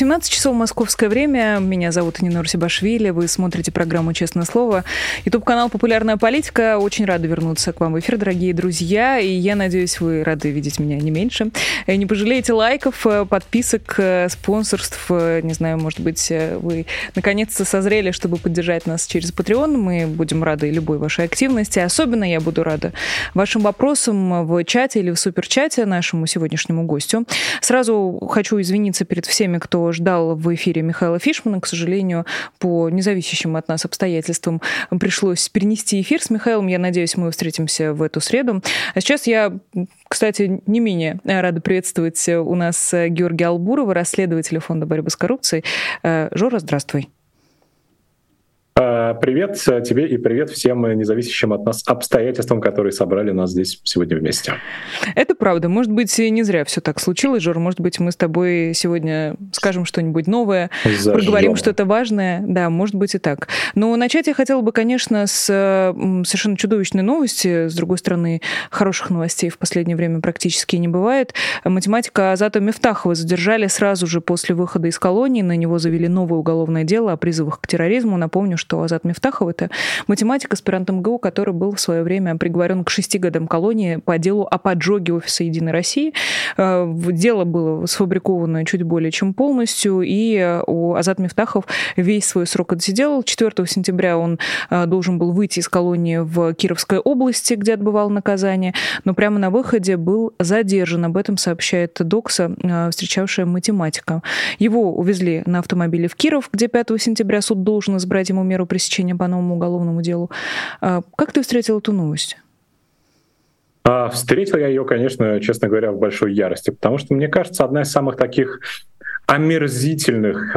17 часов московское время. Меня зовут Нинор Сибашвили. Вы смотрите программу «Честное слово». Ютуб-канал «Популярная политика». Очень рада вернуться к вам в эфир, дорогие друзья. И я надеюсь, вы рады видеть меня не меньше. И не пожалеете лайков, э, подписок, э, спонсорств. Э, не знаю, может быть, вы наконец-то созрели, чтобы поддержать нас через Patreon. Мы будем рады любой вашей активности. Особенно я буду рада вашим вопросам в чате или в суперчате нашему сегодняшнему гостю. Сразу хочу извиниться перед всеми, кто ждал в эфире Михаила Фишмана. К сожалению, по независящим от нас обстоятельствам пришлось перенести эфир с Михаилом. Я надеюсь, мы встретимся в эту среду. А сейчас я, кстати, не менее рада приветствовать у нас Георгия Албурова, расследователя Фонда борьбы с коррупцией. Э, Жора, здравствуй. А, привет тебе и привет всем независящим от нас обстоятельствам, которые собрали нас здесь сегодня вместе. Это правда. Может быть, не зря все так случилось, Жор. Может быть, мы с тобой сегодня скажем что-нибудь новое, Зажжем. проговорим что-то важное. Да, может быть и так. Но начать я хотела бы, конечно, с совершенно чудовищной новости. С другой стороны, хороших новостей в последнее время практически не бывает. Математика Азата Мифтахова задержали сразу же после выхода из колонии. На него завели новое уголовное дело о призывах к терроризму. Напомню, что Азат Мифтахов — это математик, аспирант МГУ, который был в свое время приговорен к шести годам колонии по делу о поджоге офиса «Единой России». Э, дело было сфабриковано чуть более чем полностью, и у Азат Мифтахов весь свой срок отсидел. 4 сентября он э, должен был выйти из колонии в Кировской области, где отбывал наказание, но прямо на выходе был задержан. Об этом сообщает Докса, э, встречавшая математика. Его увезли на автомобиле в Киров, где 5 сентября суд должен избрать ему меру пресечения по новому уголовному делу. А, как ты встретил эту новость? А, встретил я ее, конечно, честно говоря, в большой ярости, потому что, мне кажется, одна из самых таких омерзительных,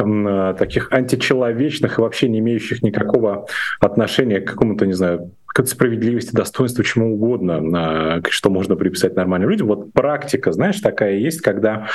таких античеловечных и вообще не имеющих никакого отношения к какому-то, не знаю, к справедливости, достоинству, чему угодно, что можно приписать нормальным людям. Вот практика, знаешь, такая есть, когда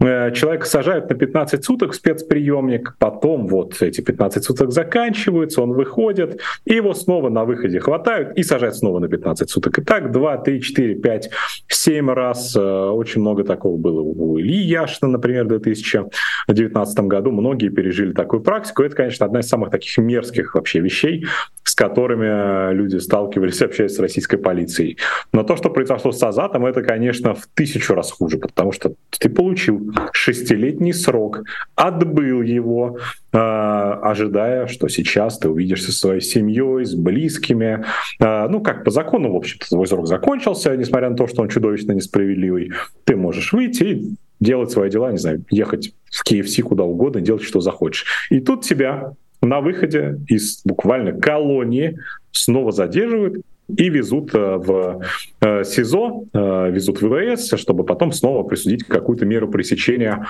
э, человека сажают на 15 суток в спецприемник, потом вот эти 15 суток заканчиваются, он выходит, и его снова на выходе хватают и сажают снова на 15 суток. И так 2, 3, 4, 5, 7 раз. Э, очень много такого было у Ильи Яшина, например, в 2019 году. Многие пережили такую практику. Это, конечно, одна из самых таких мерзких вообще вещей, с которыми люди сталкивались, общаясь с российской полицией. Но то, что произошло с Азатом, это, конечно, в тысячу раз хуже, потому что ты получил шестилетний срок, отбыл его, э, ожидая, что сейчас ты увидишься со своей семьей, с близкими. Э, ну, как по закону, в общем-то, твой срок закончился, несмотря на то, что он чудовищно несправедливый. Ты можешь выйти и делать свои дела, не знаю, ехать в KFC куда угодно, делать, что захочешь. И тут тебя на выходе из буквально колонии снова задерживают и везут э, в э, СИЗО, э, везут в ВВС, чтобы потом снова присудить какую-то меру пресечения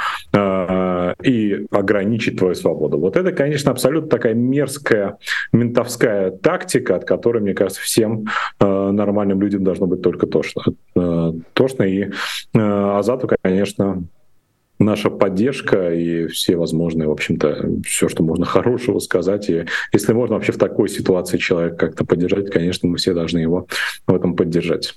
и ограничить твою свободу. Вот это, конечно, абсолютно такая мерзкая ментовская тактика, от которой, мне кажется, всем нормальным людям должно быть только тошно. Тошно и Азату, конечно, наша поддержка и все возможные, в общем-то, все, что можно хорошего сказать. И если можно вообще в такой ситуации человека как-то поддержать, конечно, мы все должны его в этом поддержать.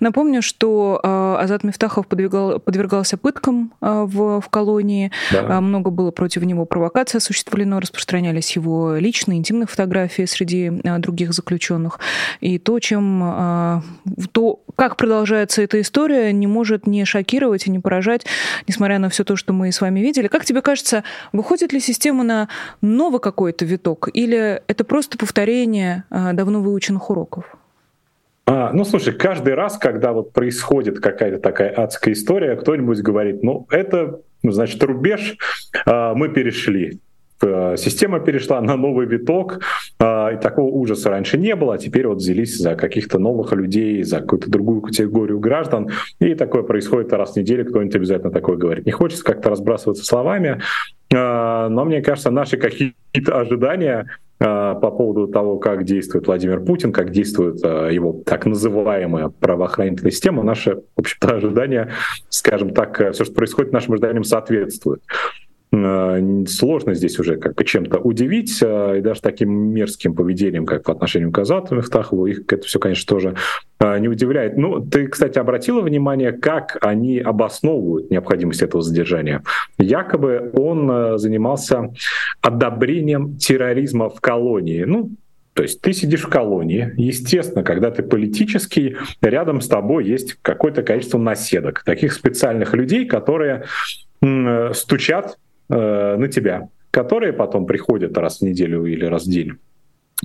Напомню, что э, Азат Мифтахов подвигал, подвергался пыткам э, в, в колонии. Да. Э, много было против него провокаций осуществлено, распространялись его личные, интимные фотографии среди других заключенных. И то, чем, то, как продолжается эта история, не может не шокировать и не поражать, несмотря на все то, что мы с вами видели. Как тебе кажется, выходит ли система на новый какой-то виток, или это просто повторение давно выученных уроков? А, ну, слушай, каждый раз, когда вот происходит какая-то такая адская история, кто-нибудь говорит, ну, это, ну, значит, рубеж а, мы перешли. Э, система перешла на новый виток, а, и такого ужаса раньше не было, а теперь вот взялись за каких-то новых людей, за какую-то другую категорию граждан, и такое происходит раз в неделю, кто-нибудь обязательно такое говорит. Не хочется как-то разбрасываться словами, а, но мне кажется, наши какие-то ожидания по поводу того, как действует Владимир Путин, как действует его так называемая правоохранительная система, наши, в общем-то, ожидания, скажем так, все, что происходит нашим ожиданиям, соответствует. Сложно здесь уже как бы чем-то удивить, и даже таким мерзким поведением, как по отношению к Азату Мифтахову, их это все, конечно, тоже не удивляет. Ну, ты, кстати, обратила внимание, как они обосновывают необходимость этого задержания? Якобы он занимался одобрением терроризма в колонии. Ну, то есть ты сидишь в колонии, естественно, когда ты политический, рядом с тобой есть какое-то количество наседок, таких специальных людей, которые стучат э, на тебя, которые потом приходят раз в неделю или раз в день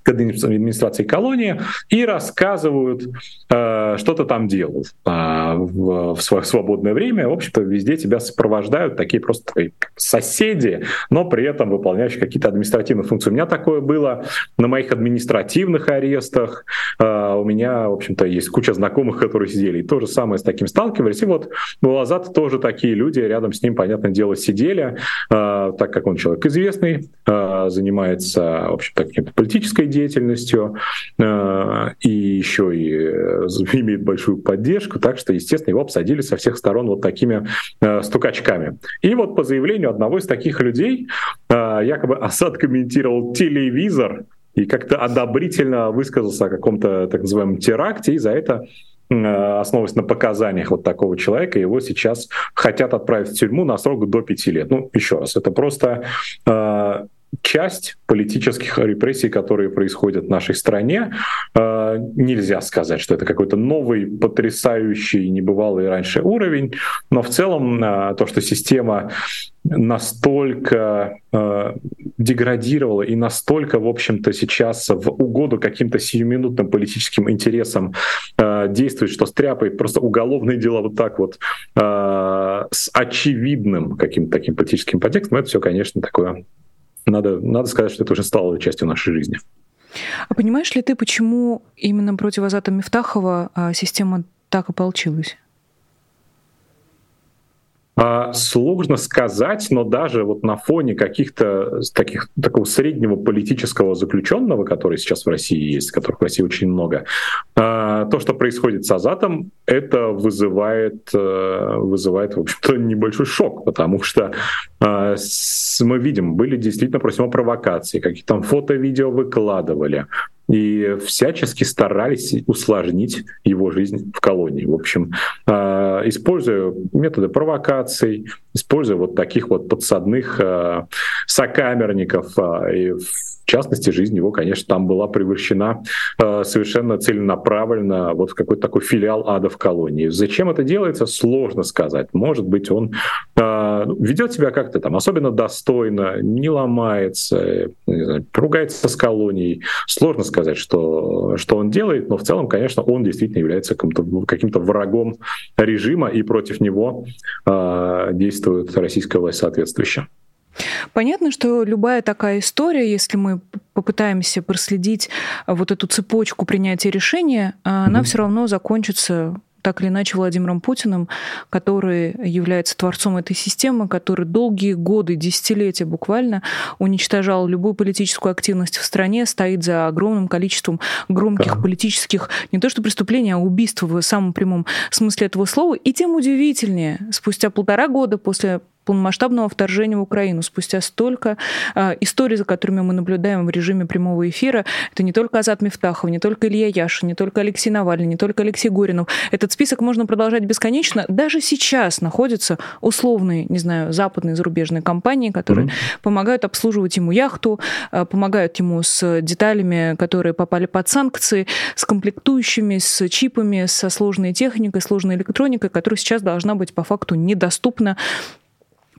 к администрации колонии и рассказывают, э, что-то там делают э, в, в свое свободное время. В общем-то, везде тебя сопровождают такие просто соседи, но при этом выполняющие какие-то административные функции. У меня такое было на моих административных арестах. Э, у меня, в общем-то, есть куча знакомых, которые сидели и то же самое с таким сталкивались. И вот у Лазата тоже такие люди рядом с ним, понятное дело, сидели, э, так как он человек известный, э, занимается, в общем-то, каким-то политической деятельностью э, и еще и э, имеет большую поддержку, так что, естественно, его обсадили со всех сторон вот такими э, стукачками. И вот по заявлению одного из таких людей, якобы Асад комментировал телевизор, и как-то одобрительно высказался о каком-то так называемом теракте, и за это основываясь на показаниях вот такого человека, его сейчас хотят отправить в тюрьму на срок до пяти лет. Ну, еще раз, это просто часть политических репрессий, которые происходят в нашей стране. Э, нельзя сказать, что это какой-то новый, потрясающий, небывалый раньше уровень, но в целом э, то, что система настолько э, деградировала и настолько, в общем-то, сейчас в угоду каким-то сиюминутным политическим интересам э, действует, что стряпает просто уголовные дела вот так вот э, с очевидным каким-то таким политическим подтекстом, это все, конечно, такое надо, надо сказать, что это уже стало частью нашей жизни. А понимаешь ли ты, почему именно против Азата Мифтахова а, система так? А, сложно сказать, но даже вот на фоне каких-то таких такого среднего политического заключенного, который сейчас в России есть, которых в России очень много, а, то, что происходит с Азатом, это вызывает, э, вызывает в общем-то, небольшой шок, потому что а, мы видим, были действительно против него провокации, какие-то там фото-видео выкладывали, и всячески старались усложнить его жизнь в колонии. В общем, а, используя методы провокаций, используя вот таких вот подсадных а, сокамерников, а, и в частности, жизнь его, конечно, там была превращена совершенно целенаправленно вот в какой-то такой филиал ада в колонии. Зачем это делается, сложно сказать. Может быть, он ведет себя как-то там особенно достойно, не ломается, не знаю, ругается с колонией. Сложно сказать что, что он делает, но в целом, конечно, он действительно является каким-то, каким-то врагом режима, и против него э, действует российская власть соответствующая. Понятно, что любая такая история, если мы попытаемся проследить вот эту цепочку принятия решения, mm-hmm. она все равно закончится так или иначе Владимиром Путиным, который является творцом этой системы, который долгие годы, десятилетия буквально уничтожал любую политическую активность в стране, стоит за огромным количеством громких да. политических, не то что преступлений, а убийств в самом прямом смысле этого слова. И тем удивительнее, спустя полтора года после полномасштабного вторжения в Украину. Спустя столько э, историй, за которыми мы наблюдаем в режиме прямого эфира, это не только Азат Мифтахов, не только Илья Яшин, не только Алексей Навальный, не только Алексей Горинов. Этот список можно продолжать бесконечно. Даже сейчас находятся условные, не знаю, западные зарубежные компании, которые mm-hmm. помогают обслуживать ему яхту, э, помогают ему с деталями, которые попали под санкции, с комплектующими, с чипами, со сложной техникой, сложной электроникой, которая сейчас должна быть по факту недоступна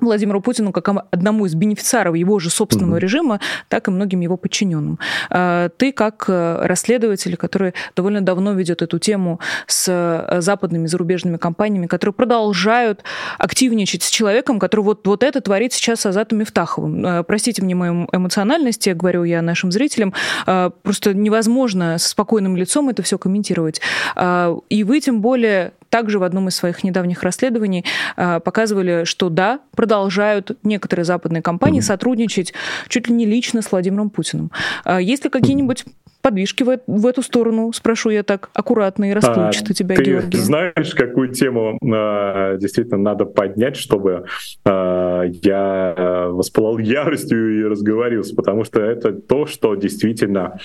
Владимиру Путину как одному из бенефициаров его же собственного mm-hmm. режима, так и многим его подчиненным. А, ты как э, расследователь, который довольно давно ведет эту тему с э, западными зарубежными компаниями, которые продолжают активничать с человеком, который вот, вот это творит сейчас с Азатом Мифтаховым. А, простите мне мою эмоциональность, я говорю я нашим зрителям, просто невозможно с спокойным лицом это все комментировать. И вы тем более также в одном из своих недавних расследований а, показывали, что да, продолжают некоторые западные компании сотрудничать чуть ли не лично с Владимиром Путиным. А, есть ли какие-нибудь подвижки в, в эту сторону, спрошу я так аккуратно и расплывчато а, тебя, ты Георгий. знаешь, какую тему э, действительно надо поднять, чтобы э, я воспылал яростью и разговорился, потому что это то, что действительно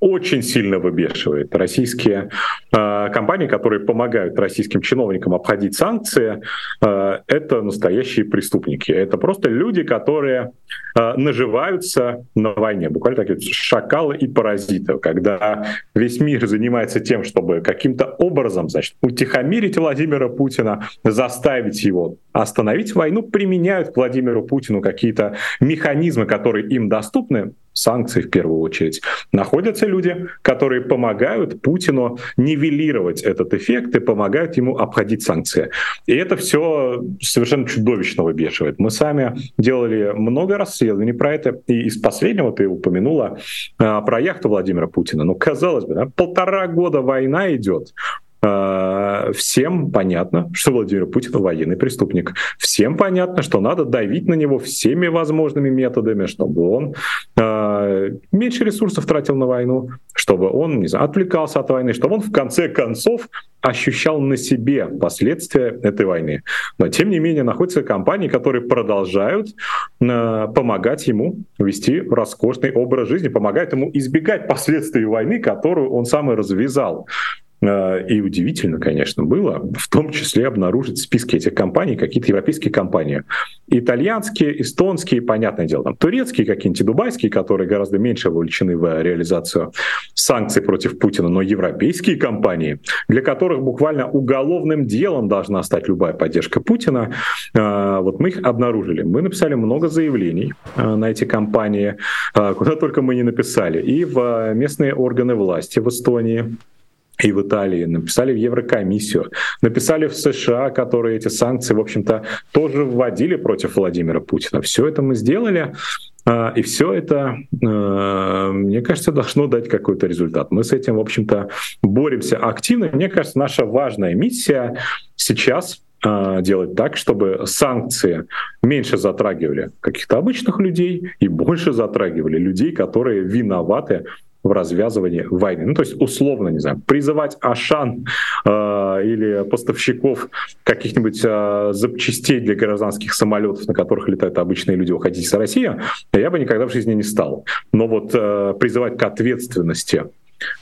очень сильно выбешивает. Российские э, компании, которые помогают российским чиновникам обходить санкции, э, это настоящие преступники. Это просто люди, которые э, наживаются на войне. Буквально такие шакалы и паразиты. Когда весь мир занимается тем, чтобы каким-то образом значит, утихомирить Владимира Путина, заставить его остановить войну, применяют Владимиру Путину какие-то механизмы, которые им доступны, санкции в первую очередь, находятся люди, которые помогают Путину нивелировать этот эффект и помогают ему обходить санкции. И это все совершенно чудовищно выбешивает. Мы сами делали много расследований про это, и из последнего ты упомянула а, про яхту Владимира Путина. Ну, казалось бы, да, полтора года война идет, всем понятно, что Владимир Путин военный преступник. Всем понятно, что надо давить на него всеми возможными методами, чтобы он э, меньше ресурсов тратил на войну, чтобы он не знаю, отвлекался от войны, чтобы он в конце концов ощущал на себе последствия этой войны. Но тем не менее находятся компании, которые продолжают э, помогать ему вести роскошный образ жизни, помогают ему избегать последствий войны, которую он сам и развязал. Э, и удивительно, конечно, было в том числе обнаружить в списке этих компаний какие-то европейские компании. Итальянские, эстонские, понятное дело, там турецкие какие-нибудь, дубайские, которые гораздо меньше вовлечены в реализацию санкций против Путина, но европейские компании, для которых буквально уголовным делом должна стать любая поддержка Путина, э, вот мы их обнаружили. Мы написали много заявлений э, на эти компании, куда только мы не написали, и в местные органы власти в Эстонии, и в Италии, написали в Еврокомиссию, написали в США, которые эти санкции, в общем-то, тоже вводили против Владимира Путина. Все это мы сделали, а, и все это, а, мне кажется, должно дать какой-то результат. Мы с этим, в общем-то, боремся активно. Мне кажется, наша важная миссия сейчас а, делать так, чтобы санкции меньше затрагивали каких-то обычных людей и больше затрагивали людей, которые виноваты в развязывании войны. Ну, то есть, условно, не знаю, призывать Ашан э, или поставщиков каких-нибудь э, запчастей для гражданских самолетов, на которых летают обычные люди, уходить из России, я бы никогда в жизни не стал. Но вот э, призывать к ответственности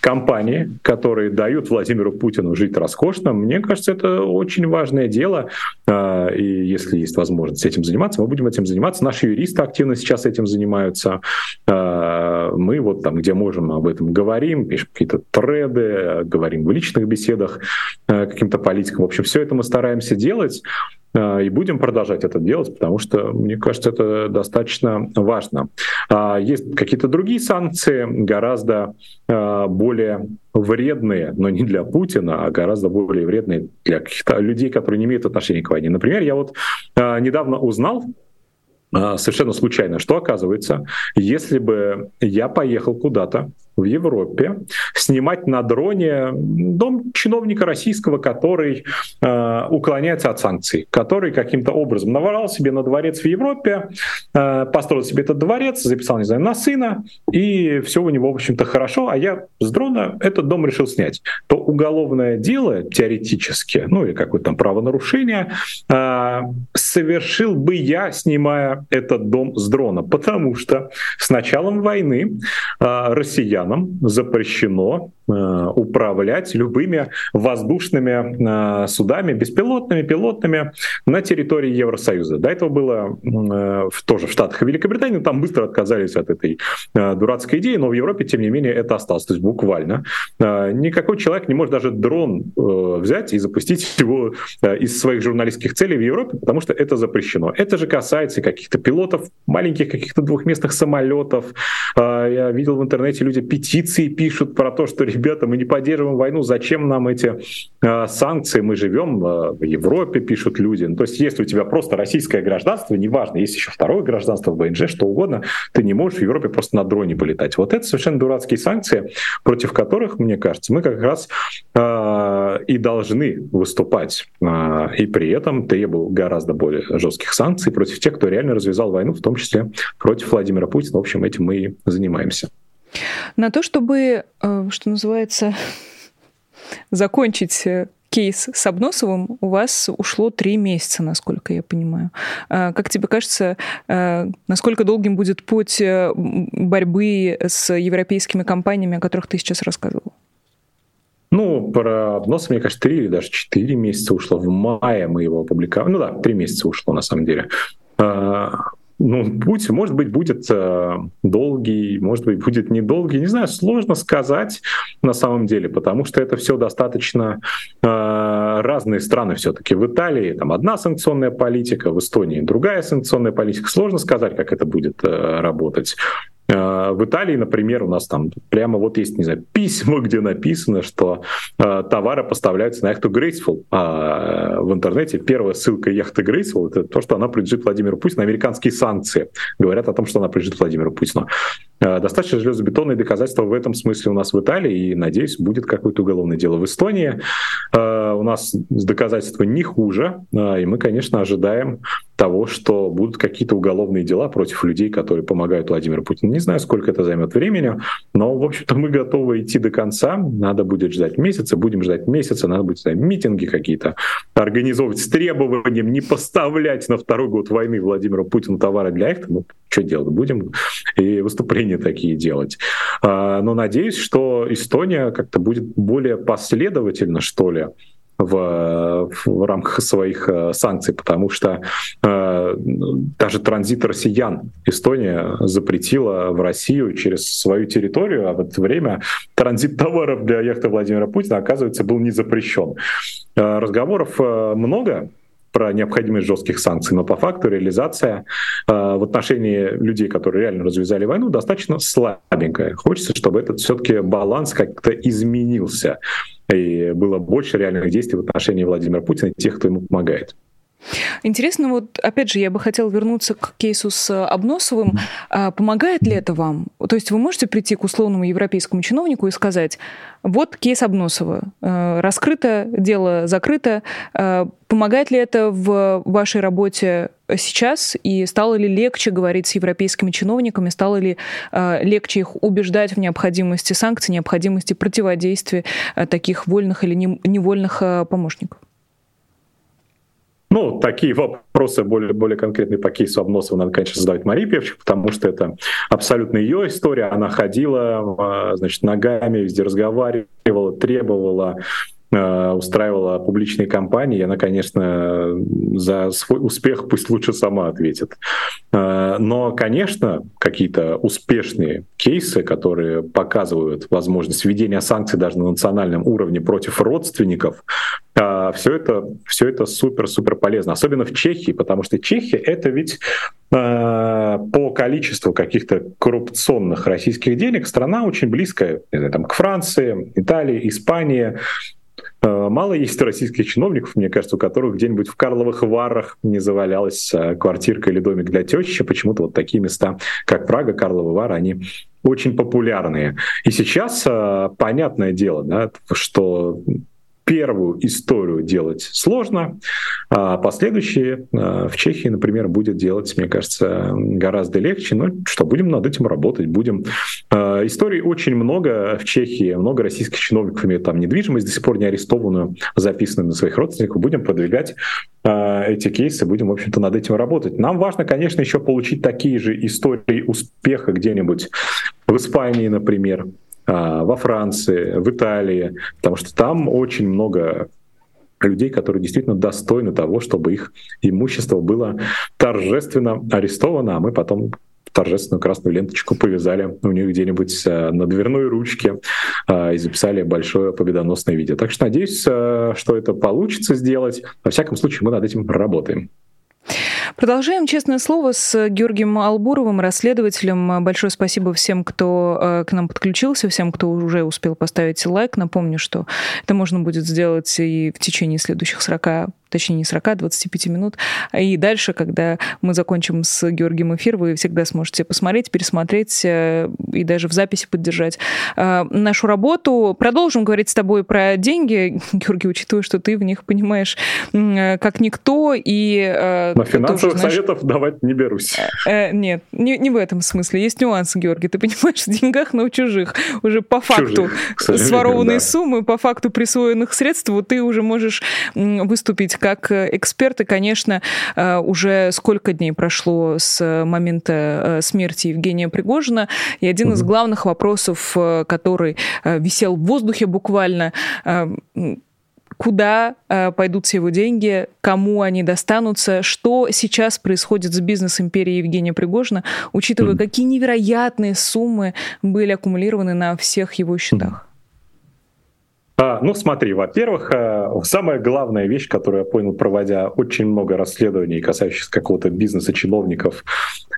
компании, которые дают Владимиру Путину жить роскошно, мне кажется, это очень важное дело. А, и если есть возможность этим заниматься, мы будем этим заниматься. Наши юристы активно сейчас этим занимаются. А, мы вот там, где можем, об этом говорим, пишем какие-то треды, говорим в личных беседах а, каким-то политикам. В общем, все это мы стараемся делать. А, и будем продолжать это делать, потому что, мне кажется, это достаточно важно. А, есть какие-то другие санкции, гораздо а, более вредные, но не для Путина, а гораздо более вредные для каких-то людей, которые не имеют отношения к войне. Например, я вот недавно узнал, совершенно случайно, что оказывается, если бы я поехал куда-то в Европе, снимать на дроне дом чиновника российского, который э, уклоняется от санкций, который каким-то образом наворал себе на дворец в Европе, э, построил себе этот дворец, записал, не знаю, на сына, и все у него, в общем-то, хорошо, а я с дрона этот дом решил снять. То уголовное дело, теоретически, ну или какое-то там правонарушение, э, совершил бы я, снимая этот дом с дрона, потому что с началом войны э, россиян странам запрещено управлять любыми воздушными э, судами, беспилотными, пилотными на территории Евросоюза. До этого было э, тоже в Штатах и Великобритании, там быстро отказались от этой дурацкой идеи, но в Европе, тем не менее, это осталось. То есть буквально никакой человек не может даже дрон взять и запустить его из своих журналистских целей в Европе, потому что это запрещено. Это же касается каких-то пилотов, маленьких каких-то двухместных самолетов. Я видел в интернете, люди петиции пишут про то, что ребята, мы не поддерживаем войну, зачем нам эти э, санкции, мы живем э, в Европе, пишут люди. Ну, то есть если у тебя просто российское гражданство, неважно, есть еще второе гражданство в БНЖ, что угодно, ты не можешь в Европе просто на дроне полетать. Вот это совершенно дурацкие санкции, против которых, мне кажется, мы как раз э, и должны выступать. Э, и при этом требую гораздо более жестких санкций против тех, кто реально развязал войну, в том числе против Владимира Путина. В общем, этим мы и занимаемся. На то, чтобы, э, что называется, закончить э, кейс с Обносовым у вас ушло три месяца, насколько я понимаю. А, как тебе кажется, э, насколько долгим будет путь борьбы с европейскими компаниями, о которых ты сейчас рассказывал? Ну, про обнос, мне кажется, три или даже четыре месяца ушло. В мае мы его опубликовали. Ну да, три месяца ушло, на самом деле. Ну, путь, может быть, будет э, долгий, может быть, будет недолгий, не знаю, сложно сказать на самом деле, потому что это все достаточно э, разные страны все-таки. В Италии там одна санкционная политика, в Эстонии другая санкционная политика. Сложно сказать, как это будет э, работать. Э, в Италии, например, у нас там прямо вот есть, не знаю, письма, где написано, что э, товары поставляются на яхту Graceful. А в интернете первая ссылка яхты Graceful — это то, что она принадлежит Владимиру Путину. Американские санкции говорят о том, что она принадлежит Владимиру Путину. Э, достаточно железобетонные доказательства в этом смысле у нас в Италии, и, надеюсь, будет какое-то уголовное дело в Эстонии. Э, у нас доказательства не хуже, э, и мы, конечно, ожидаем того, что будут какие-то уголовные дела против людей, которые помогают Владимиру Путину. Не знаю, сколько это займет времени, но, в общем-то, мы готовы идти до конца. Надо будет ждать месяца, будем ждать месяца, надо будет знаю, митинги какие-то организовывать с требованием не поставлять на второй год войны Владимиру Путину товары для их. Ну, что делать будем? И выступления такие делать. А, но надеюсь, что Эстония как-то будет более последовательно, что ли, в, в рамках своих э, санкций, потому что э, даже транзит россиян Эстония запретила в Россию через свою территорию, а в это время транзит товаров для яхты Владимира Путина, оказывается, был не запрещен. Э, разговоров э, много, про необходимость жестких санкций, но по факту реализация э, в отношении людей, которые реально развязали войну, достаточно слабенькая. Хочется, чтобы этот все-таки баланс как-то изменился и было больше реальных действий в отношении Владимира Путина и тех, кто ему помогает. Интересно, вот опять же, я бы хотела вернуться к кейсу с Обносовым. А помогает ли это вам? То есть вы можете прийти к условному европейскому чиновнику и сказать, вот кейс Обносова, э, раскрыто, дело закрыто. Э, помогает ли это в вашей работе сейчас? И стало ли легче говорить с европейскими чиновниками? Стало ли э, легче их убеждать в необходимости санкций, необходимости противодействия таких вольных или невольных помощников? Ну, такие вопросы более, более конкретные по кейсу Обносова надо, конечно, задавать Марии Певчих, потому что это абсолютно ее история. Она ходила, а, значит, ногами везде разговаривала, требовала Э, устраивала публичные кампании, она, конечно, за свой успех пусть лучше сама ответит. Э, но, конечно, какие-то успешные кейсы, которые показывают возможность введения санкций даже на национальном уровне против родственников, все это, все это супер-супер полезно, особенно в Чехии, потому что Чехия — это ведь по количеству каких-то коррупционных российских денег страна очень близкая там, к Франции, Италии, Испании. Э, мало есть российских чиновников, мне кажется, у которых где-нибудь в Карловых Варах не завалялась э, квартирка или домик для тещи. Почему-то вот такие места, как Прага, Карловы Вары, они очень популярные. И сейчас понятное дело, да, что первую историю делать сложно, а последующие а, в Чехии, например, будет делать, мне кажется, гораздо легче. Но что, будем над этим работать, будем. А, историй очень много в Чехии, много российских чиновников имеют там недвижимость, до сих пор не арестованную, записанную на своих родственников. Будем продвигать эти кейсы, будем, в общем-то, над этим работать. Нам важно, конечно, еще получить такие же истории успеха где-нибудь в Испании, например, а, во Франции, в Италии, потому что там очень много людей, которые действительно достойны того, чтобы их имущество было торжественно арестовано, а мы потом торжественную красную ленточку повязали у них где-нибудь а, на дверной ручке а, и записали большое победоносное видео. Так что надеюсь, что это получится сделать. Во всяком случае, мы над этим работаем. Продолжаем «Честное слово» с Георгием Албуровым, расследователем. Большое спасибо всем, кто э, к нам подключился, всем, кто уже успел поставить лайк. Напомню, что это можно будет сделать и в течение следующих 40 точнее не 40, 25 минут. И дальше, когда мы закончим с Георгием эфир, вы всегда сможете посмотреть, пересмотреть э, и даже в записи поддержать э, нашу работу. Продолжим говорить с тобой про деньги, Георгий, учитывая, что ты в них понимаешь э, как никто. И, Но финансовых тоже, знаешь, советов давать не берусь. Нет, не, не в этом смысле. Есть нюансы, Георгий. Ты понимаешь, в деньгах, но у чужих. Уже по факту чужих, сворованные да. суммы, по факту присвоенных средств, вот ты уже можешь выступить как эксперт. И, конечно, уже сколько дней прошло с момента смерти Евгения Пригожина. И один из главных вопросов, который висел в воздухе буквально, куда э, пойдут все его деньги, кому они достанутся, что сейчас происходит с бизнес-империей Евгения Пригожина, учитывая, mm какие невероятные суммы были аккумулированы на всех его счетах. А, ну, смотри, во-первых, э, самая главная вещь, которую я понял, проводя очень много расследований, касающихся какого-то бизнеса, чиновников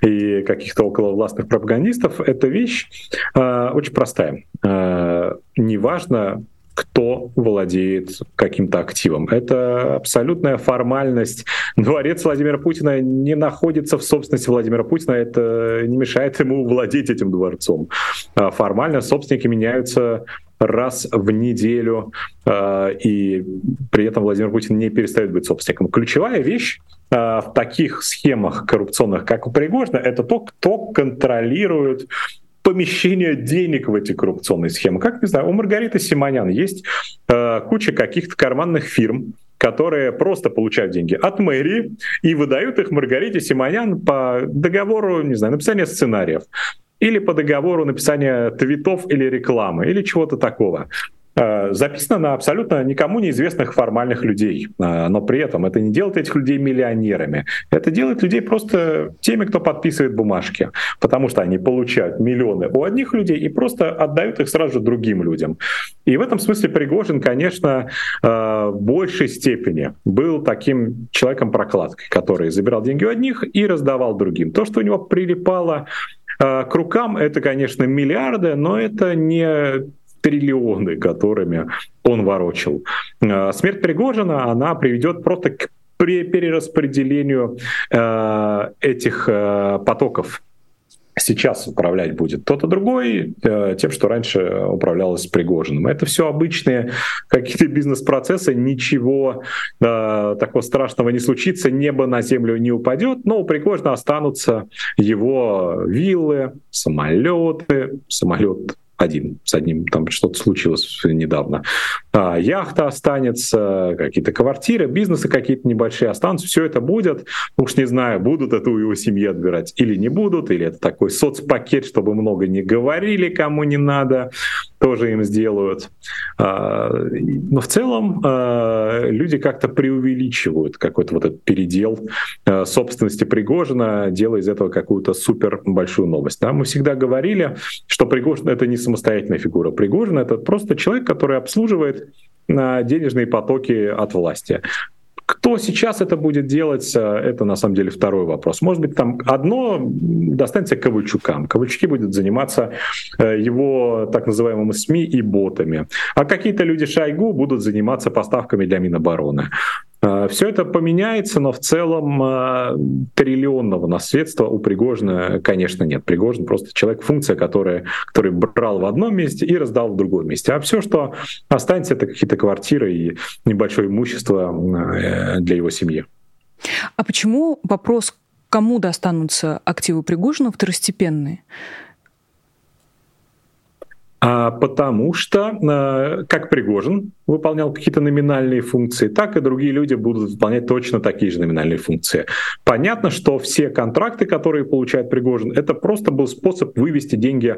и каких-то околовластных пропагандистов, эта вещь э, очень простая. Э, неважно, кто владеет каким-то активом. Это абсолютная формальность. Дворец Владимира Путина не находится в собственности Владимира Путина, это не мешает ему владеть этим дворцом. А формально собственники меняются раз в неделю, э, и при этом Владимир Путин не перестает быть собственником. Ключевая вещь э, в таких схемах коррупционных, как у Пригожина, это то, кто контролирует помещение денег в эти коррупционные схемы. Как, не знаю, у Маргариты Симонян есть э, куча каких-то карманных фирм, которые просто получают деньги от мэрии и выдают их Маргарите Симонян по договору, не знаю, написания сценариев или по договору написания твитов или рекламы, или чего-то такого. Э, записано на абсолютно никому неизвестных формальных людей. Э, но при этом это не делает этих людей миллионерами. Это делает людей просто теми, кто подписывает бумажки. Потому что они получают миллионы у одних людей и просто отдают их сразу же другим людям. И в этом смысле Пригожин, конечно, э, в большей степени был таким человеком-прокладкой, который забирал деньги у одних и раздавал другим. То, что у него прилипало к рукам, это, конечно, миллиарды, но это не триллионы, которыми он ворочил. Э, смерть Пригожина, она приведет просто к перераспределению э, этих э, потоков сейчас управлять будет кто-то другой тем, что раньше управлялось Пригожиным. Это все обычные какие-то бизнес-процессы, ничего э, такого страшного не случится, небо на землю не упадет, но у Пригожина останутся его виллы, самолеты, самолет один, с одним там что-то случилось недавно. А, яхта останется, какие-то квартиры, бизнесы какие-то небольшие останутся, все это будет. Уж не знаю, будут это у его семьи отбирать или не будут, или это такой соцпакет, чтобы много не говорили, кому не надо тоже им сделают. А, но в целом а, люди как-то преувеличивают какой-то вот этот передел а, собственности Пригожина, делая из этого какую-то супер большую новость. Да? Мы всегда говорили, что Пригожин — это не самостоятельная фигура. Пригожин — это просто человек, который обслуживает денежные потоки от власти. Кто сейчас это будет делать, э, это на самом деле второй вопрос. Может быть, там одно достанется Ковальчукам. Ковальчуки будут заниматься э, его так называемыми СМИ и ботами. А какие-то люди Шойгу будут заниматься поставками для Минобороны. Э, Все это поменяется, но в целом э, триллионного наследства у Пригожина, конечно, нет. Пригожин просто человек, функция, которая, который брал в одном месте и раздал в другом месте. А все, что останется, это какие-то квартиры и небольшое имущество э, для его семьи. А почему вопрос, кому достанутся активы Пригожина, второстепенные? А потому что, как Пригожин, выполнял какие-то номинальные функции, так и другие люди будут выполнять точно такие же номинальные функции. Понятно, что все контракты, которые получает Пригожин, это просто был способ вывести деньги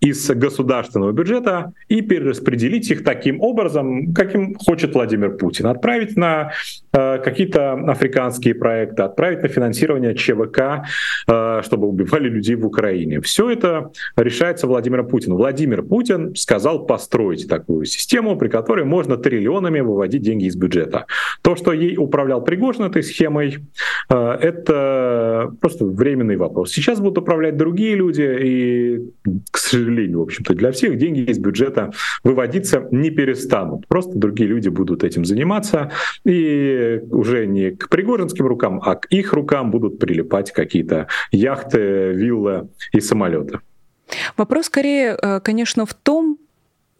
из государственного бюджета и перераспределить их таким образом, каким хочет Владимир Путин. Отправить на э, какие-то африканские проекты, отправить на финансирование ЧВК, э, чтобы убивали людей в Украине. Все это решается Владимиром Путиным. Владимир Путин сказал построить такую систему, при которой можно можно триллионами выводить деньги из бюджета. То, что ей управлял Пригожин этой схемой, э, это просто временный вопрос. Сейчас будут управлять другие люди, и, к сожалению, в общем-то, для всех деньги из бюджета выводиться не перестанут. Просто другие люди будут этим заниматься, и уже не к пригожинским рукам, а к их рукам будут прилипать какие-то яхты, виллы и самолеты. Вопрос скорее, э, конечно, в том,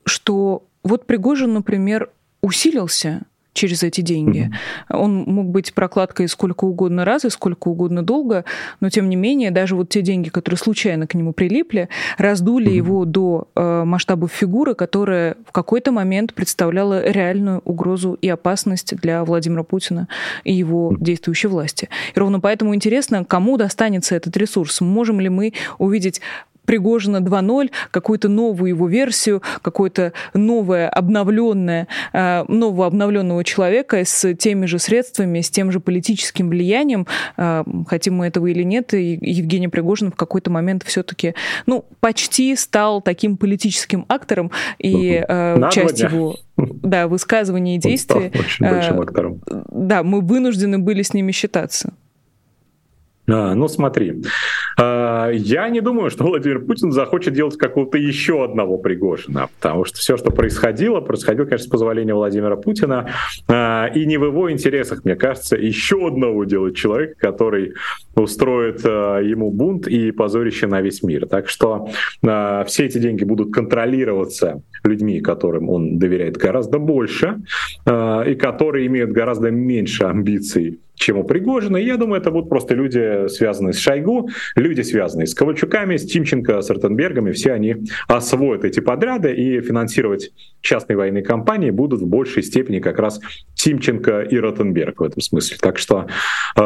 что вот Пригожин, например, усилился через эти деньги. Он мог быть прокладкой сколько угодно раз и сколько угодно долго, но тем не менее даже вот те деньги, которые случайно к нему прилипли, раздули его до э, масштабов фигуры, которая в какой-то момент представляла реальную угрозу и опасность для Владимира Путина и его действующей власти. И ровно поэтому интересно, кому достанется этот ресурс. Можем ли мы увидеть Пригожина 2.0, какую-то новую его версию, какое-то новое обновленное, э, нового обновленного человека с теми же средствами, с тем же политическим влиянием, э, хотим мы этого или нет, и Евгений Пригожин в какой-то момент все-таки, ну, почти стал таким политическим актором, и э, часть его да, высказываний и действий, да, мы вынуждены были с ними считаться. А, ну смотри, а, я не думаю, что Владимир Путин захочет делать какого-то еще одного Пригожина, потому что все, что происходило, происходило, конечно, с позволения Владимира Путина, а, и не в его интересах, мне кажется, еще одного делать человека, который устроит а, ему бунт и позорище на весь мир. Так что все эти деньги будут контролироваться людьми, которым он доверяет гораздо больше, и которые имеют гораздо меньше амбиций чем у Пригожина. И я думаю, это будут просто люди, связанные с Шойгу, люди, связанные с Ковальчуками, с Тимченко, с Ротенбергом, и все они освоят эти подряды и финансировать частные военные компании будут в большей степени как раз Тимченко и Ротенберг в этом смысле. Так что э,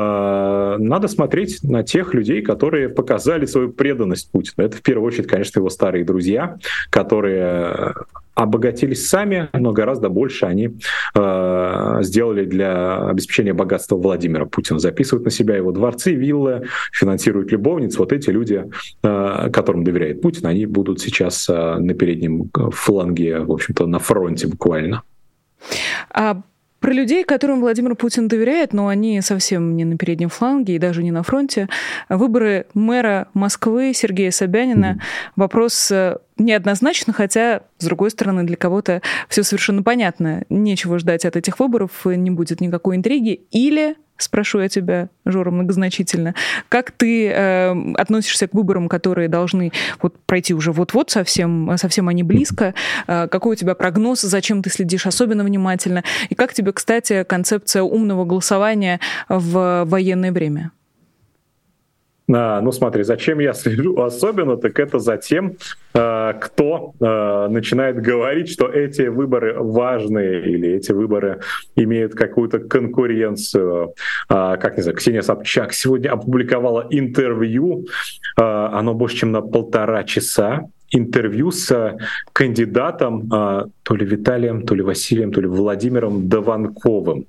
надо смотреть на тех людей, которые показали свою преданность Путину. Это в первую очередь, конечно, его старые друзья, которые обогатились сами, но гораздо больше они э, сделали для обеспечения богатства Владимира Путина. Записывают на себя его дворцы, виллы, финансируют любовниц. Вот эти люди, э, которым доверяет Путин, они будут сейчас э, на переднем фланге, в общем-то, на фронте буквально. Про людей, которым Владимир Путин доверяет, но они совсем не на переднем фланге и даже не на фронте. Выборы мэра Москвы Сергея Собянина. Вопрос э, неоднозначно, хотя, с другой стороны, для кого-то все совершенно понятно. Нечего ждать от этих выборов, не будет никакой интриги. Или спрошу я тебя, Жора, многозначительно. Как ты э, относишься к выборам, которые должны вот пройти уже вот-вот, совсем, совсем они близко? Э, какой у тебя прогноз, зачем ты следишь особенно внимательно? И как тебе, кстати, концепция умного голосования в военное время? А, ну смотри, зачем я слежу особенно, так это за тем, а, кто а, начинает говорить, что эти выборы важные или эти выборы имеют какую-то конкуренцию. Как не знаю, Ксения Собчак сегодня опубликовала интервью, оно больше, чем на полтора часа, интервью с кандидатом то ли Виталием, то ли Василием, то ли Владимиром Даванковым.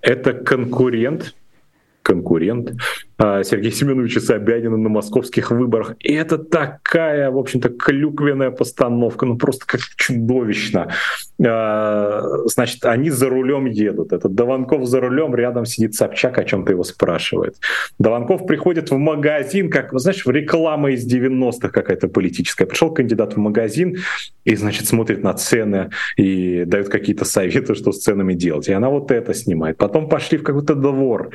Это конкурент конкурент а, Сергея Семеновича Собянина на московских выборах. И это такая, в общем-то, клюквенная постановка, ну просто как чудовищно. А, значит, они за рулем едут. Этот Даванков за рулем, рядом сидит Собчак, о чем-то его спрашивает. Даванков приходит в магазин, как, знаешь, в реклама из 90-х какая-то политическая. Пришел кандидат в магазин и, значит, смотрит на цены и дает какие-то советы, что с ценами делать. И она вот это снимает. Потом пошли в какой-то двор.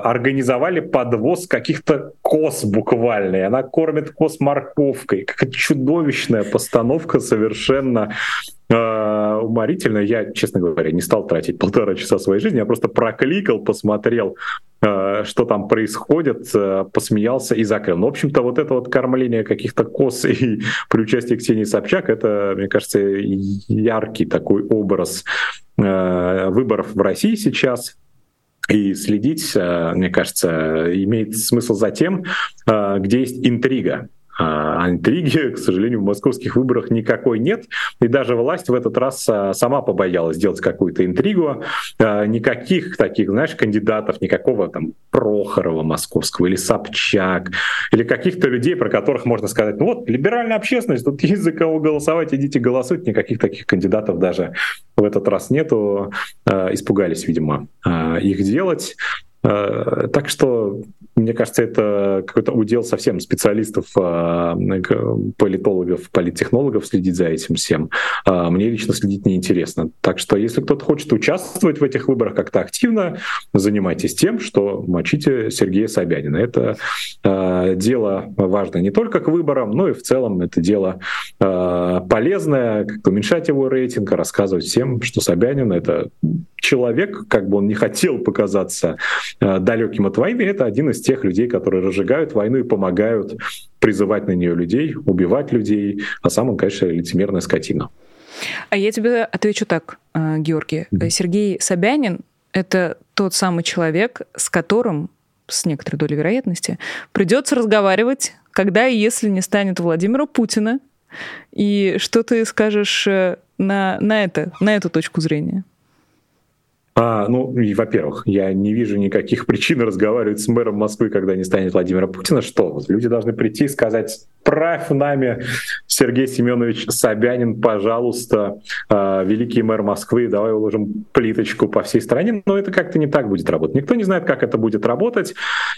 Организовали подвоз каких-то коз буквально. И она кормит коз морковкой. Какая чудовищная постановка совершенно э, уморительно. Я, честно говоря, не стал тратить полтора часа своей жизни, я просто прокликал, посмотрел, э, что там происходит, э, посмеялся и закрыл. Но, ну, в общем-то, вот это вот кормление каких-то коз и при участии Ксении Собчак, это, мне кажется, яркий такой образ э, выборов в России сейчас. И следить, э, мне кажется, имеет смысл за тем, э, где есть интрига А, а интриги, к сожалению, в московских выборах никакой нет. И даже власть в этот раз а, сама побоялась сделать какую-то интригу. А, никаких таких, знаешь, кандидатов, никакого там Прохорова московского или Собчак, или каких-то людей, про которых можно сказать, ну вот, либеральная общественность, тут есть за кого голосовать, идите голосуйте. Никаких таких кандидатов даже в этот раз нету. Испугались, видимо, их делать. Так что мне кажется, это какой-то удел совсем специалистов, а, политологов, политтехнологов следить за этим всем. А, мне лично следить неинтересно. Так что если кто-то хочет участвовать в этих выборах как-то активно, занимайтесь тем, что мочите Сергея Собянина. Это дело важное не только к выборам, но и в целом это дело полезное, как-то уменьшать его рейтинг, рассказывать всем, что Собянин — это человек, как бы он не хотел показаться далеким от войны, это один из тех людей, которые разжигают войну и помогают призывать на нее людей, убивать людей, а сам он, конечно, лицемерная скотина. А я тебе отвечу так, э, Георгий. Mm-hmm. Сергей Собянин — это тот самый человек, с которым с некоторой долей вероятности, придется разговаривать, когда и если не станет Владимира Путина. И что ты скажешь э, на, на это, на эту точку зрения? А, ну, и, во-первых, я не вижу никаких причин разговаривать с мэром Москвы, когда не станет Владимира Путина. Что? Люди должны прийти и сказать, правь нами, Сергей Семенович Собянин, пожалуйста, э, великий мэр Москвы, давай уложим плиточку по всей стране. Но это как-то не так будет работать. Никто не знает, как это будет работать.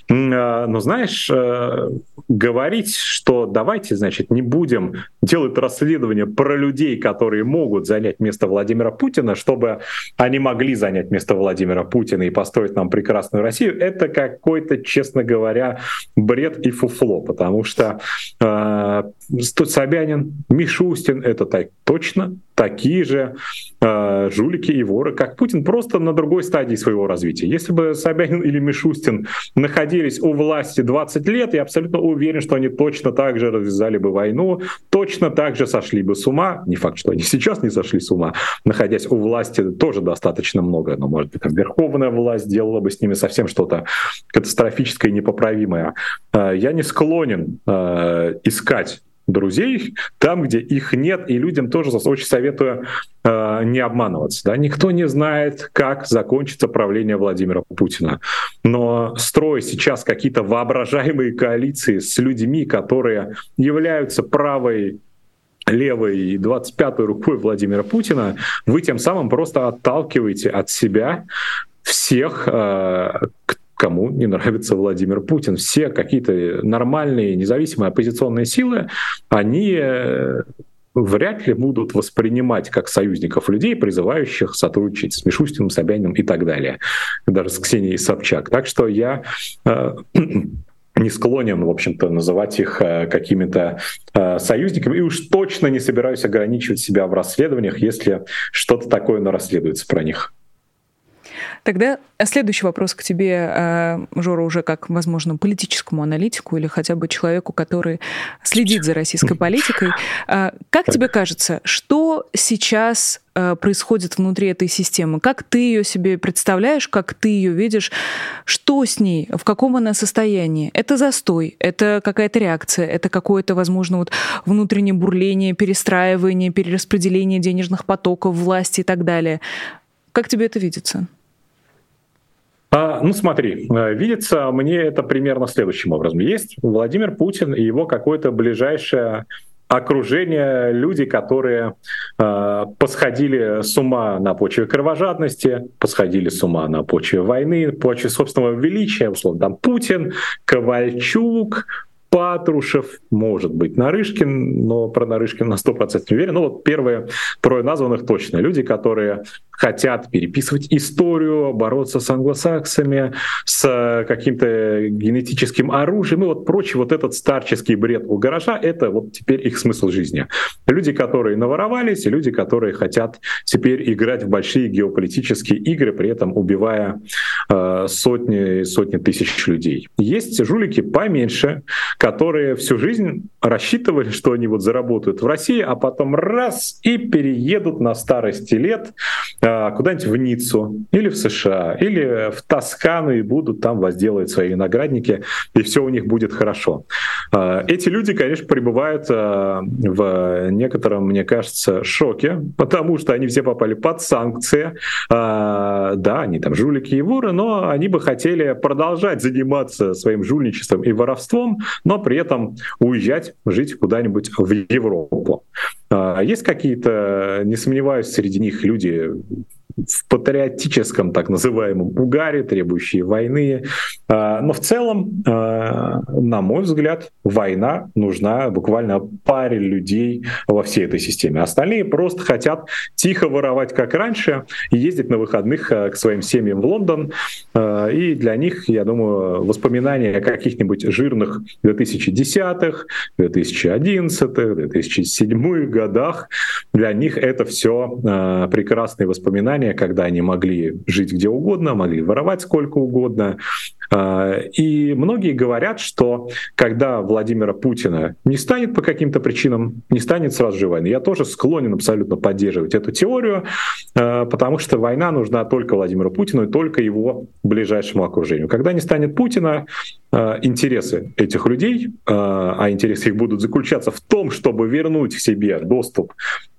Э, но знаешь, э, говорить, что давайте, значит, не будем делать расследование про людей, которые могут занять место Владимира Путина, чтобы они могли занять вместо Владимира Путина и построить нам прекрасную Россию, это какой-то, честно говоря, бред и фуфло, потому что э, uh, Собянин, Мишустин — это так точно такие же э, жулики и воры, как Путин, просто на другой стадии своего развития. Если бы Собянин или Мишустин находились у власти 20 лет, я абсолютно уверен, что они точно так же развязали бы войну, точно так же сошли бы с ума. Не факт, что они сейчас не сошли с ума, находясь у власти тоже достаточно много, но, может быть, там верховная власть делала бы с ними совсем что-то катастрофическое и непоправимое. Э, я не склонен э, искать друзей там, где их нет, и людям тоже очень советую э, не обманываться. Да? Никто не знает, как закончится правление Владимира Путина. Но строя сейчас какие-то воображаемые коалиции с людьми, которые являются правой левой и 25-й рукой Владимира Путина, вы тем самым просто отталкиваете от себя всех, э, кому не нравится Владимир Путин. Все какие-то нормальные независимые оппозиционные силы, они э, вряд ли будут воспринимать как союзников людей, призывающих сотрудничать с Мишустиным, Собяниным и так далее, даже с Ксенией Собчак. Так что я э, не склонен, в общем-то, называть их э, какими-то э, союзниками, и уж точно не собираюсь ограничивать себя в расследованиях, если что-то такое нарасследуется про них. Тогда следующий вопрос к тебе, э, Жора, уже как, возможно, политическому аналитику или хотя бы человеку, который следит за российской политикой. Э, как тебе кажется, что сейчас происходит внутри этой системы? Как ты ее себе представляешь, как ты ее видишь? Что с ней? В каком она состоянии? Это застой, это какая-то реакция, это какое-то, возможно, вот внутреннее бурление, перестраивание, перераспределение денежных потоков, власти и так далее. Как тебе это видится? А, ну смотри, э, видится мне это примерно следующим образом. Есть Владимир Путин и его какое-то ближайшее окружение, люди, которые э, посходили с ума на почве кровожадности, посходили с ума на почве войны, почве собственного величия, условно, там Путин, Ковальчук, Патрушев, может быть, Нарышкин, но про Нарышкин на 100% не уверен. Ну вот первые трое названных точно. Люди, которые хотят переписывать историю, бороться с англосаксами, с каким-то генетическим оружием и вот прочий вот этот старческий бред у гаража, это вот теперь их смысл жизни. Люди, которые наворовались, и люди, которые хотят теперь играть в большие геополитические игры, при этом убивая э, сотни сотни тысяч людей. Есть жулики поменьше, которые всю жизнь рассчитывали, что они вот заработают в России, а потом раз и переедут на старости лет э, куда-нибудь в Ниццу или в США, или в Тоскану и будут там возделывать свои виноградники, и все у них будет хорошо. А, эти люди, конечно, пребывают в некотором, мне кажется, шоке, потому что они все попали под санкции. Да, они там жулики и воры, но они бы хотели продолжать заниматься своим жульничеством и воровством, но при этом уезжать, жить куда-нибудь в Европу. Есть какие-то, не сомневаюсь, среди них люди в патриотическом так называемом угаре, требующие войны. А, но в целом, а, на мой взгляд, война нужна буквально паре людей во всей этой системе. Остальные просто хотят тихо воровать, как раньше, и ездить на выходных а, к своим семьям в Лондон. И для них, я думаю, воспоминания о каких-нибудь жирных 2010-х, 2011-х, 2007 годах, для них это все прекрасные воспоминания состояние, когда они могли жить где угодно, могли воровать сколько угодно. А, и многие говорят, что когда Владимира Путина не станет по каким-то причинам, не станет сразу же войны. Я тоже склонен абсолютно поддерживать эту теорию, а, потому что война нужна только Владимиру Путину и только его ближайшему окружению. Когда не станет Путина, а, интересы этих людей, а интересы их будут заключаться в том, чтобы вернуть в себе доступ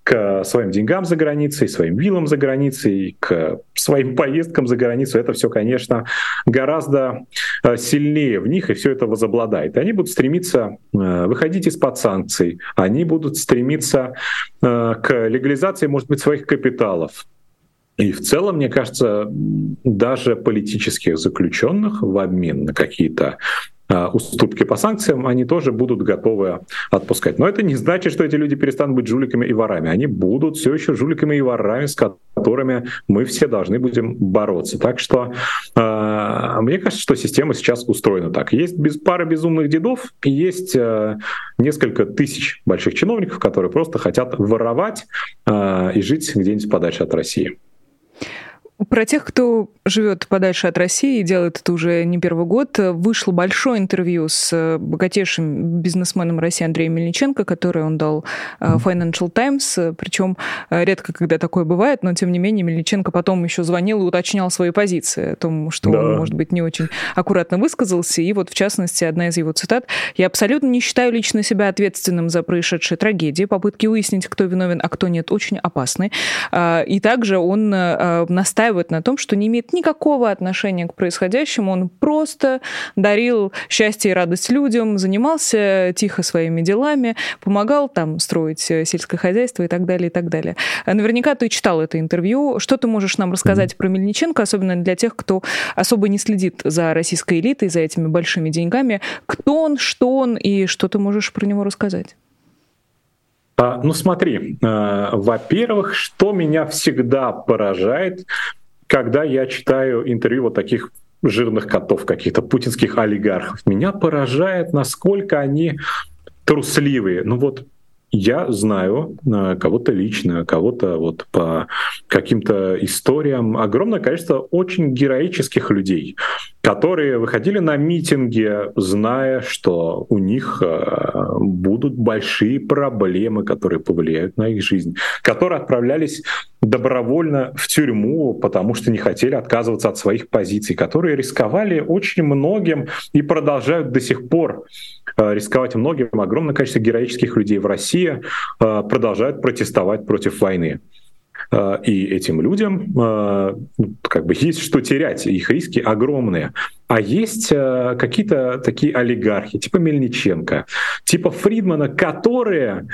к своим деньгам за границей, своим виллам за границей, к своим поездкам за границу, это все, конечно, гораздо э, сильнее в них, и все это возобладает. они будут стремиться э, выходить из-под санкций, они будут стремиться э, к легализации, может быть, своих капиталов, и в целом, мне кажется, даже политических заключенных в обмен на какие-то уступки по санкциям, они тоже будут готовы отпускать. Но это не значит, что эти люди перестанут быть жуликами и ворами. Они будут все еще жуликами и ворами, с которыми мы все должны будем бороться. Так что э, мне кажется, что система сейчас устроена так. Есть без, пара безумных дедов и есть э, несколько тысяч больших чиновников, которые просто хотят воровать э, и жить где-нибудь подальше от России. Про тех, кто живет подальше от России и делает это уже не первый год, вышло большое интервью с богатейшим бизнесменом России Андреем Мельниченко, которое он дал э, Financial Times. Причем э, редко, когда такое бывает, но тем не менее Мельниченко потом еще звонил и уточнял свои позиции о том, что да. он, может быть, не очень аккуратно высказался. И вот, в частности, одна из его цитат. «Я абсолютно не считаю лично себя ответственным за происшедшие трагедии. Попытки выяснить, кто виновен, а кто нет, очень опасны». А, и также он э, настаивает настаивает на том, что не имеет никакого отношения к происходящему. Он просто дарил счастье и радость людям, занимался тихо своими делами, помогал там строить э, сельское хозяйство и так далее, и так далее. А наверняка ты читал это интервью. Что ты можешь нам рассказать mm-hmm. про Мельниченко, особенно для тех, кто особо не следит за российской элитой, за этими большими деньгами? Кто он, что он и что ты можешь про него рассказать? А, ну смотри, э, во-первых, что меня всегда поражает, когда я читаю интервью вот таких жирных котов, каких-то путинских олигархов, меня поражает, насколько они трусливые. Ну вот я знаю э, кого-то лично, кого-то вот по каким-то историям, огромное количество очень героических людей, которые выходили на митинги, зная, что у них э, будут большие проблемы, которые повлияют на их жизнь, которые отправлялись добровольно в тюрьму, потому что не хотели отказываться от своих позиций, которые рисковали очень многим и продолжают до сих пор рисковать многим. Огромное количество героических людей в России э, продолжают протестовать против войны. Э, и этим людям как бы есть что терять, их риски огромные. А есть э, какие-то такие олигархи, типа Мельниченко, типа Фридмана, которые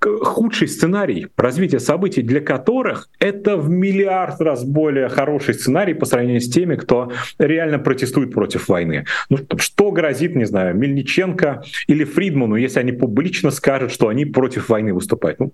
худший сценарий развития событий, для которых это в миллиард раз более хороший сценарий по сравнению с теми, кто реально протестует против войны. Ну, что грозит, не знаю, Мельниченко или Фридману, если они публично скажут, что они против войны выступают? Ну,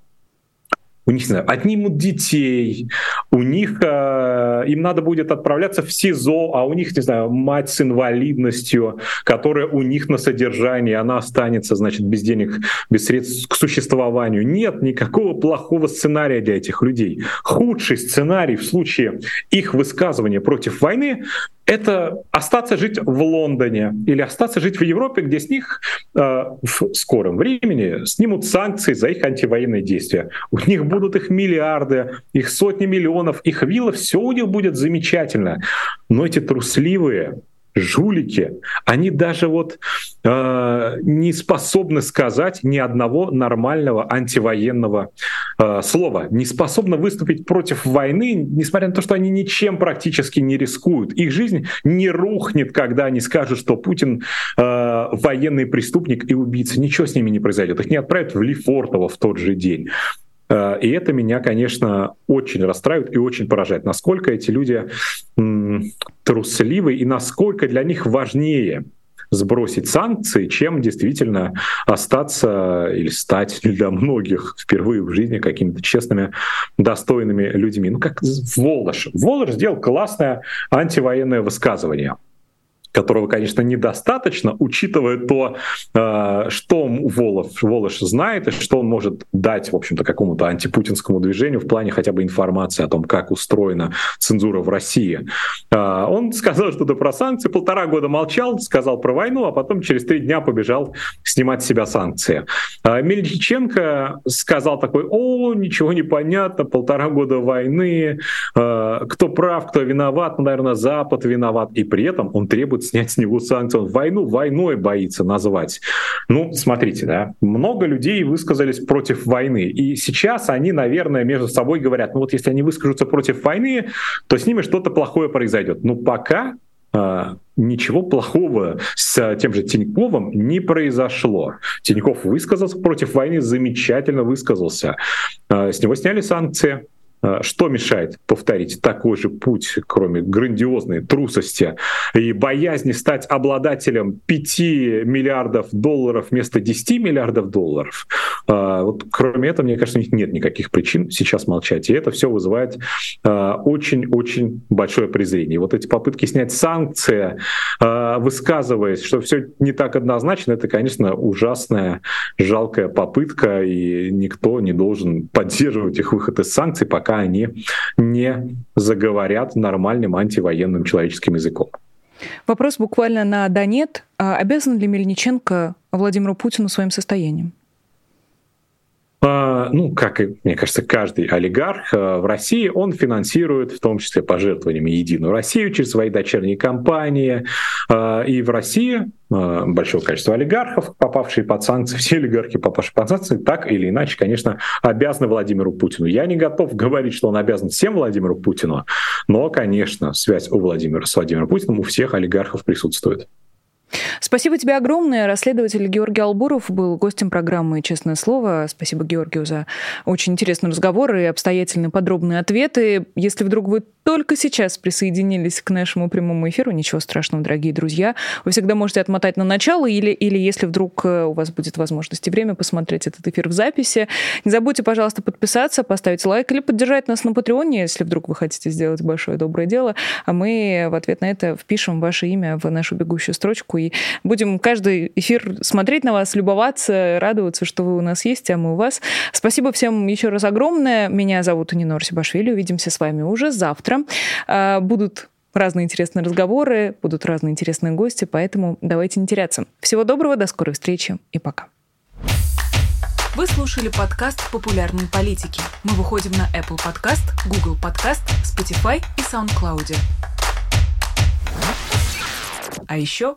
у них, не знаю, отнимут детей, у них, э, им надо будет отправляться в СИЗО, а у них, не знаю, мать с инвалидностью, которая у них на содержании, она останется, значит, без денег, без средств к существованию. Нет никакого плохого сценария для этих людей. Худший сценарий в случае их высказывания против войны это остаться жить в Лондоне или остаться жить в Европе, где с них э, в скором времени снимут санкции за их антивоенные действия. У них будут их миллиарды, их сотни миллионов, их виллы, все у них будет замечательно. Но эти трусливые, жулики, они даже вот э, не способны сказать ни одного нормального антивоенного э, слова, не способны выступить против войны, несмотря на то, что они ничем практически не рискуют. Их жизнь не рухнет, когда они скажут, что Путин э, военный преступник и убийца. Ничего с ними не произойдет. Их не отправят в Лефортово в тот же день. Э, и это меня, конечно, очень расстраивает и очень поражает, насколько эти люди трусливы и насколько для них важнее сбросить санкции, чем действительно остаться или стать для многих впервые в жизни какими-то честными, достойными людьми. Ну, как Волош. Волош сделал классное антивоенное высказывание — которого, конечно, недостаточно, учитывая то, э, что Волов, Волош знает и что он может дать, в общем-то, какому-то антипутинскому движению в плане хотя бы информации о том, как устроена цензура в России. Э, он сказал что-то про санкции, полтора года молчал, сказал про войну, а потом через три дня побежал снимать с себя санкции. Э, Мельниченко сказал такой, о, ничего не понятно, полтора года войны, кто прав, кто виноват, ну, наверное, Запад виноват. И при этом он требует требует снять с него санкции. Он войну войной боится назвать. Ну, смотрите, да, много людей высказались против войны. И сейчас они, наверное, между собой говорят, ну вот если они выскажутся против войны, то с ними что-то плохое произойдет. Но пока Uh, ничего плохого с тем же Тиньковым не произошло. Тиньков высказался против войны, замечательно высказался. Uh, с него сняли санкции, а, что мешает повторить такой же путь, кроме грандиозной трусости и боязни стать обладателем 5 миллиардов долларов вместо 10 миллиардов долларов? А, вот кроме этого, мне кажется, у них нет никаких причин сейчас молчать. И это все вызывает а, очень-очень большое презрение. вот эти попытки снять санкции, высказываясь, что все не так однозначно, это, конечно, ужасная, жалкая попытка, и никто не должен поддерживать их выход из санкций, пока пока они не заговорят нормальным антивоенным человеческим языком. Вопрос буквально на «да» нет. А обязан ли Мельниченко Владимиру Путину своим состоянием? А, ну, как мне кажется, каждый олигарх э, в России, он финансирует в том числе пожертвованиями Единую Россию через свои дочерние компании. А, и в России большое количество олигархов, попавшие под санкции, все олигархи, попавшие под санкции, так или иначе, конечно, обязаны Владимиру Путину. Я не готов говорить, что он обязан всем Владимиру Путину, но, конечно, связь у Владимира с Владимиром Путиным у всех олигархов присутствует. Спасибо тебе огромное. Расследователь Георгий Албуров был гостем программы «Честное слово». Спасибо Георгию за очень интересный разговор и обстоятельные подробные ответы. Если вдруг вы только сейчас присоединились к нашему прямому эфиру, ничего страшного, дорогие друзья. Вы всегда можете отмотать на начало или, или если вдруг э, у вас будет возможность и время посмотреть этот эфир в записи. Не забудьте, пожалуйста, подписаться, поставить лайк или поддержать нас на Патреоне, если вдруг вы хотите сделать большое доброе дело. А мы в ответ на это впишем ваше имя в нашу бегущую строчку и будем каждый эфир смотреть на вас, любоваться, радоваться, что вы у нас есть, а мы у вас. Спасибо всем еще раз огромное. Меня зовут Нина Сибашвили. Увидимся с вами уже завтра. А, будут разные интересные разговоры, будут разные интересные гости, поэтому давайте не теряться. Всего доброго, до скорой встречи и пока. Вы слушали подкаст «Популярные политики». Мы выходим на Apple Podcast, Google Podcast, Spotify и SoundCloud. А еще